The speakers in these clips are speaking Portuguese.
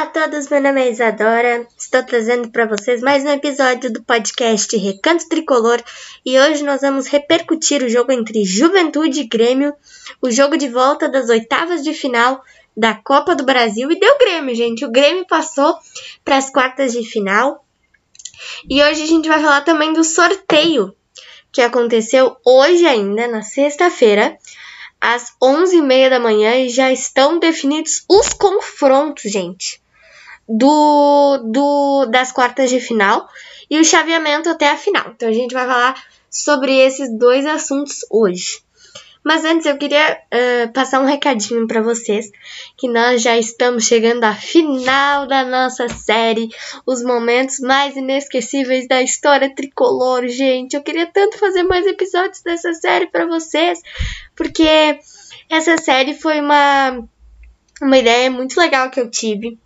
Olá a todos, meu nome é Isadora. Estou trazendo para vocês mais um episódio do podcast Recanto Tricolor e hoje nós vamos repercutir o jogo entre Juventude e Grêmio, o jogo de volta das oitavas de final da Copa do Brasil e deu Grêmio, gente. O Grêmio passou para as quartas de final. E hoje a gente vai falar também do sorteio que aconteceu hoje ainda, na sexta-feira, às 11h30 da manhã e já estão definidos os confrontos, gente, do, do das quartas de final e o chaveamento até a final. Então a gente vai falar sobre esses dois assuntos hoje. Mas antes eu queria uh, passar um recadinho para vocês que nós já estamos chegando à final da nossa série, os momentos mais inesquecíveis da história tricolor, gente. Eu queria tanto fazer mais episódios dessa série para vocês, porque essa série foi uma uma ideia muito legal que eu tive.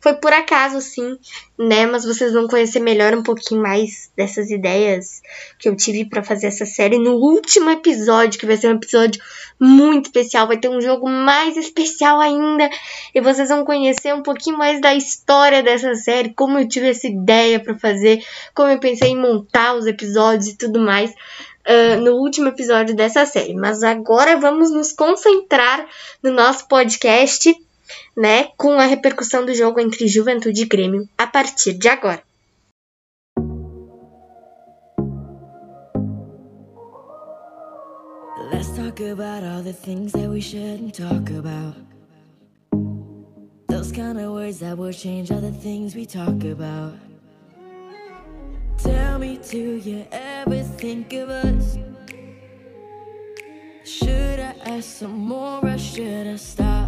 Foi por acaso, sim, né? Mas vocês vão conhecer melhor um pouquinho mais dessas ideias que eu tive para fazer essa série no último episódio, que vai ser um episódio muito especial. Vai ter um jogo mais especial ainda. E vocês vão conhecer um pouquinho mais da história dessa série, como eu tive essa ideia para fazer, como eu pensei em montar os episódios e tudo mais. Uh, no último episódio dessa série. Mas agora vamos nos concentrar no nosso podcast né, com a repercussão do jogo entre Juventude e Grêmio a partir de agora. Let's talk about all the things that we shouldn't talk about. Those kind of words that will change all the things we talk about. Tell me, do you ever think of us? Should I ask some more or should I stop?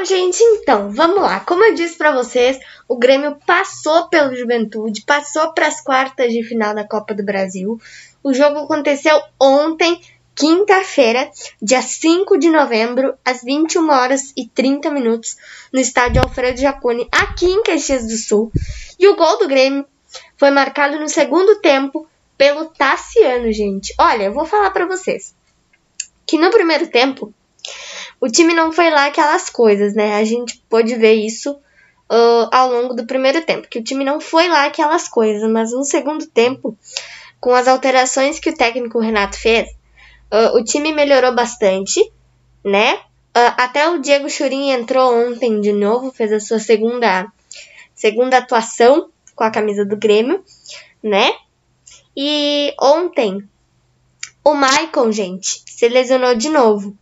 Bom, gente, então, vamos lá. Como eu disse para vocês, o Grêmio passou pelo Juventude, passou para as quartas de final da Copa do Brasil. O jogo aconteceu ontem, quinta-feira, dia 5 de novembro, às 21 horas e 30 minutos, no estádio Alfredo Jaconi, aqui em Caxias do Sul. E o gol do Grêmio foi marcado no segundo tempo pelo Tassiano, gente. Olha, eu vou falar para vocês que no primeiro tempo o time não foi lá aquelas coisas, né? A gente pôde ver isso uh, ao longo do primeiro tempo, que o time não foi lá aquelas coisas, mas no segundo tempo, com as alterações que o técnico Renato fez, uh, o time melhorou bastante, né? Uh, até o Diego Churin entrou ontem de novo, fez a sua segunda, segunda atuação com a camisa do Grêmio, né? E ontem o Michael, gente, se lesionou de novo.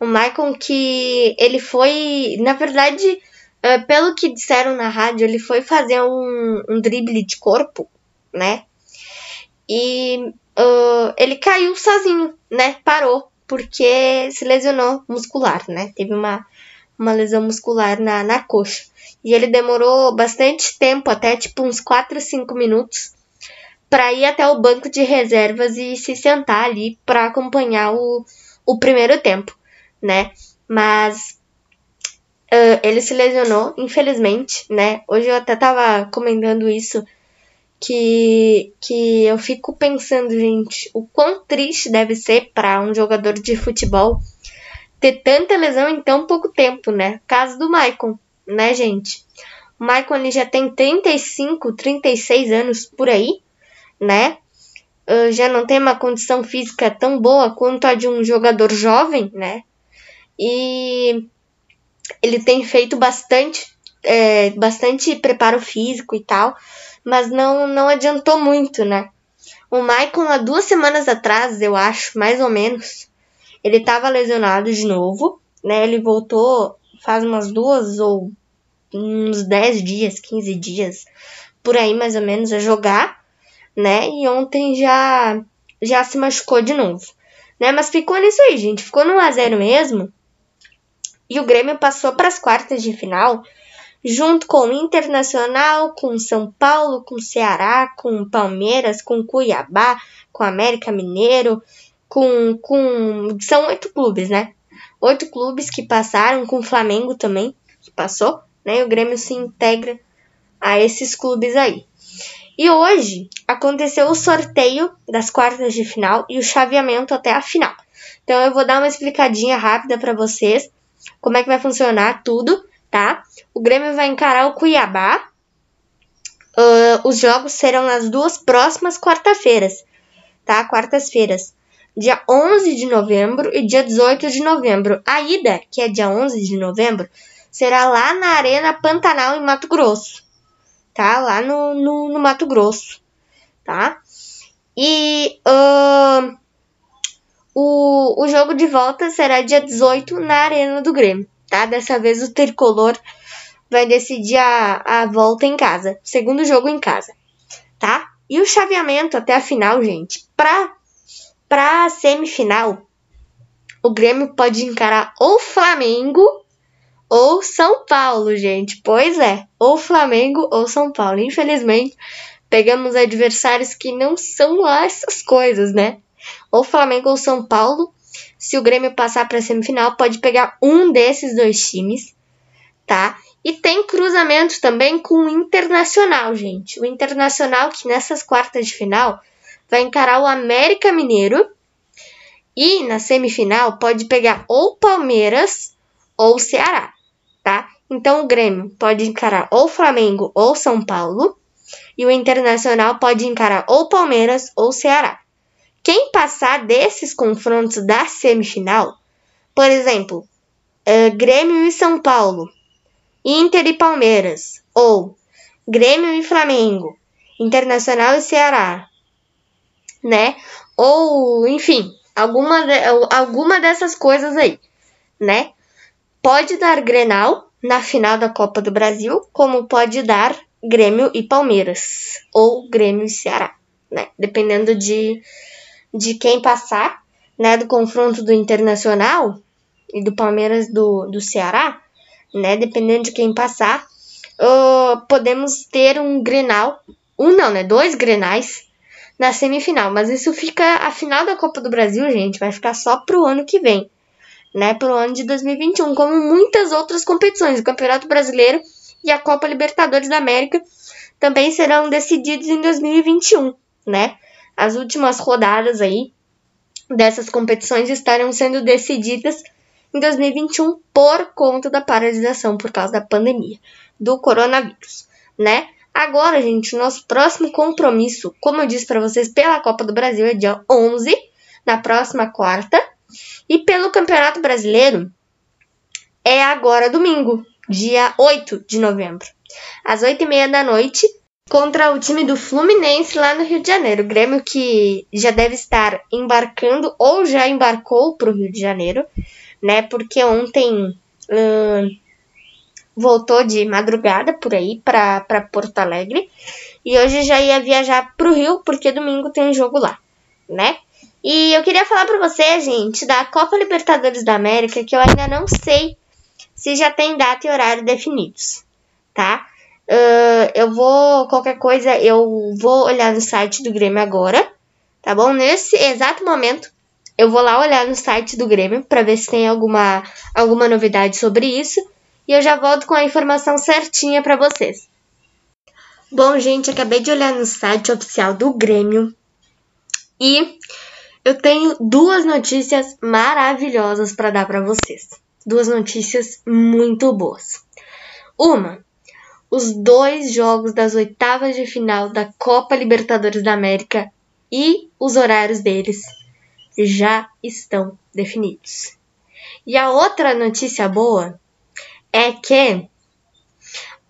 O Michael que ele foi, na verdade, uh, pelo que disseram na rádio, ele foi fazer um, um drible de corpo, né? E uh, ele caiu sozinho, né? Parou, porque se lesionou muscular, né? Teve uma, uma lesão muscular na, na coxa. E ele demorou bastante tempo, até tipo uns 4 5 minutos, para ir até o banco de reservas e se sentar ali para acompanhar o, o primeiro tempo né? Mas uh, ele se lesionou, infelizmente, né? Hoje eu até tava comentando isso, que, que eu fico pensando, gente, o quão triste deve ser para um jogador de futebol ter tanta lesão em tão pouco tempo, né? Caso do Maicon, né, gente? O Maicon ele já tem 35, 36 anos por aí, né? Uh, já não tem uma condição física tão boa quanto a de um jogador jovem, né? E ele tem feito bastante, é, bastante preparo físico e tal, mas não, não adiantou muito, né? O Maicon, há duas semanas atrás, eu acho, mais ou menos, ele estava lesionado de novo, né? Ele voltou faz umas duas ou uns 10 dias, 15 dias, por aí mais ou menos, a jogar, né? E ontem já, já se machucou de novo, né? Mas ficou nisso aí, gente. Ficou no a 0 mesmo. E o Grêmio passou para as quartas de final, junto com o Internacional, com São Paulo, com Ceará, com Palmeiras, com Cuiabá, com América Mineiro, com, com são oito clubes, né? Oito clubes que passaram, com o Flamengo também, que passou, né? E o Grêmio se integra a esses clubes aí. E hoje aconteceu o sorteio das quartas de final e o chaveamento até a final. Então eu vou dar uma explicadinha rápida para vocês como é que vai funcionar tudo, tá? O Grêmio vai encarar o Cuiabá. Uh, os jogos serão nas duas próximas quarta-feiras, tá? Quartas-feiras dia 11 de novembro e dia 18 de novembro. A ida, que é dia 11 de novembro, será lá na Arena Pantanal, em Mato Grosso. Tá? Lá no, no, no Mato Grosso. Tá? E uh, o, o jogo de volta será dia 18 na Arena do Grêmio. Tá? Dessa vez o tricolor vai decidir a, a volta em casa. Segundo jogo em casa. Tá? E o chaveamento até a final, gente. Pra para a semifinal, o Grêmio pode encarar ou Flamengo ou São Paulo, gente. Pois é, ou Flamengo ou São Paulo. Infelizmente, pegamos adversários que não são lá essas coisas, né? Ou Flamengo ou São Paulo. Se o Grêmio passar para a semifinal, pode pegar um desses dois times, tá? E tem cruzamento também com o Internacional, gente. O Internacional que nessas quartas de final vai encarar o América Mineiro e na semifinal pode pegar ou Palmeiras ou Ceará, tá? Então o Grêmio pode encarar ou Flamengo ou São Paulo e o Internacional pode encarar ou Palmeiras ou Ceará. Quem passar desses confrontos da semifinal, por exemplo, uh, Grêmio e São Paulo, Inter e Palmeiras, ou Grêmio e Flamengo, Internacional e Ceará, né? Ou, enfim, alguma, alguma dessas coisas aí, né? Pode dar Grenal na final da Copa do Brasil, como pode dar Grêmio e Palmeiras, ou Grêmio e Ceará, né? Dependendo de, de quem passar, né? Do confronto do Internacional e do Palmeiras do, do Ceará, né? Dependendo de quem passar, uh, podemos ter um Grenal, um não, né? Dois Grenais na semifinal. Mas isso fica. A final da Copa do Brasil, gente, vai ficar só pro ano que vem. Né, pro ano de 2021, como muitas outras competições. O Campeonato Brasileiro e a Copa Libertadores da América também serão decididos em 2021, né? As últimas rodadas aí dessas competições estarão sendo decididas em 2021 por conta da paralisação por causa da pandemia do coronavírus, né? Agora, gente, nosso próximo compromisso, como eu disse para vocês, pela Copa do Brasil é dia 11, na próxima quarta. E pelo Campeonato Brasileiro é agora domingo, dia 8 de novembro, às 8 e meia da noite, contra o time do Fluminense lá no Rio de Janeiro. O Grêmio que já deve estar embarcando ou já embarcou para o Rio de Janeiro, né? Porque ontem. Uh, voltou de madrugada por aí para Porto Alegre e hoje já ia viajar para o Rio porque domingo tem jogo lá, né? E eu queria falar para você, gente, da Copa Libertadores da América que eu ainda não sei se já tem data e horário definidos, tá? Uh, eu vou, qualquer coisa, eu vou olhar no site do Grêmio agora, tá bom? Nesse exato momento, eu vou lá olhar no site do Grêmio para ver se tem alguma, alguma novidade sobre isso e eu já volto com a informação certinha para vocês. Bom, gente, acabei de olhar no site oficial do Grêmio e eu tenho duas notícias maravilhosas para dar para vocês. Duas notícias muito boas. Uma, os dois jogos das oitavas de final da Copa Libertadores da América e os horários deles já estão definidos. E a outra notícia boa é que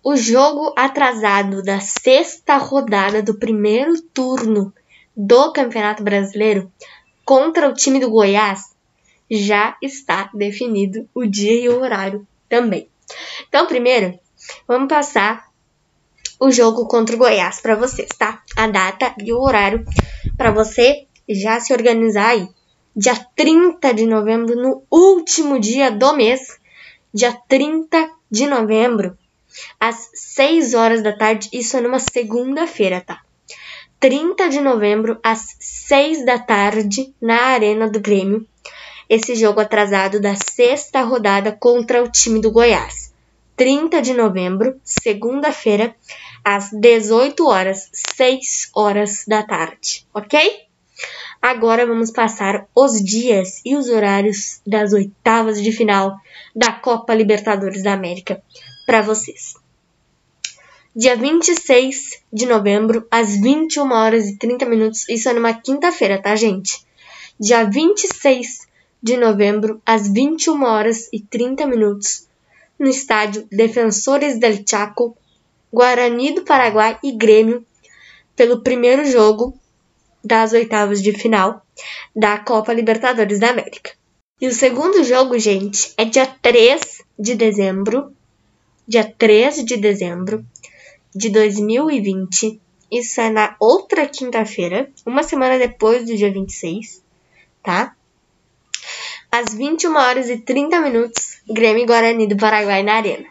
o jogo atrasado da sexta rodada do primeiro turno do Campeonato Brasileiro contra o time do Goiás já está definido o dia e o horário também. Então, primeiro, vamos passar o jogo contra o Goiás para vocês, tá? A data e o horário para você já se organizar aí. Dia 30 de novembro, no último dia do mês, dia 30 de novembro, às 6 horas da tarde, isso é numa segunda-feira, tá? 30 de novembro, às 6 da tarde, na Arena do Grêmio, esse jogo atrasado da sexta rodada contra o time do Goiás. 30 de novembro, segunda-feira, às 18 horas, 6 horas da tarde, ok? Agora vamos passar os dias e os horários das oitavas de final da Copa Libertadores da América para vocês. Dia 26 de novembro, às 21 horas e 30 minutos, isso é numa quinta-feira, tá, gente? Dia 26 de novembro, às 21 horas e 30 minutos, no estádio Defensores del Chaco, Guarani do Paraguai e Grêmio, pelo primeiro jogo das oitavas de final da Copa Libertadores da América. E o segundo jogo, gente, é dia 3 de dezembro, dia 3 de dezembro de 2020. Isso é na outra quinta-feira, uma semana depois do dia 26, tá? Às 21 horas e 30 minutos, Grêmio e Guarani do Paraguai na Arena.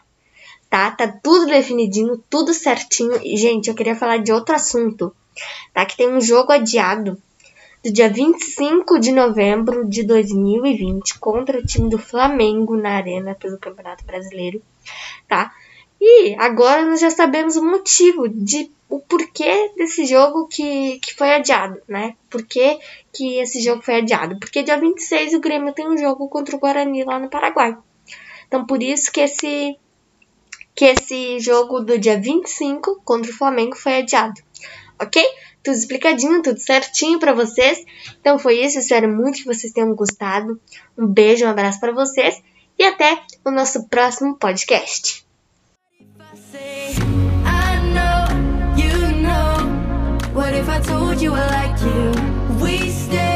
Tá? Tá tudo definidinho, tudo certinho. E, gente, eu queria falar de outro assunto, tá? Que tem um jogo adiado do dia 25 de novembro de 2020 contra o time do Flamengo na Arena pelo Campeonato Brasileiro, tá? E agora nós já sabemos o motivo de o porquê desse jogo que, que foi adiado, né? Por que, que esse jogo foi adiado? Porque dia 26 o Grêmio tem um jogo contra o Guarani lá no Paraguai. Então por isso que esse que esse jogo do dia 25 contra o Flamengo foi adiado. OK? Tudo explicadinho, tudo certinho para vocês. Então foi isso, espero muito que vocês tenham gostado. Um beijo, um abraço para vocês e até o nosso próximo podcast. What if I told you I like you? We stay,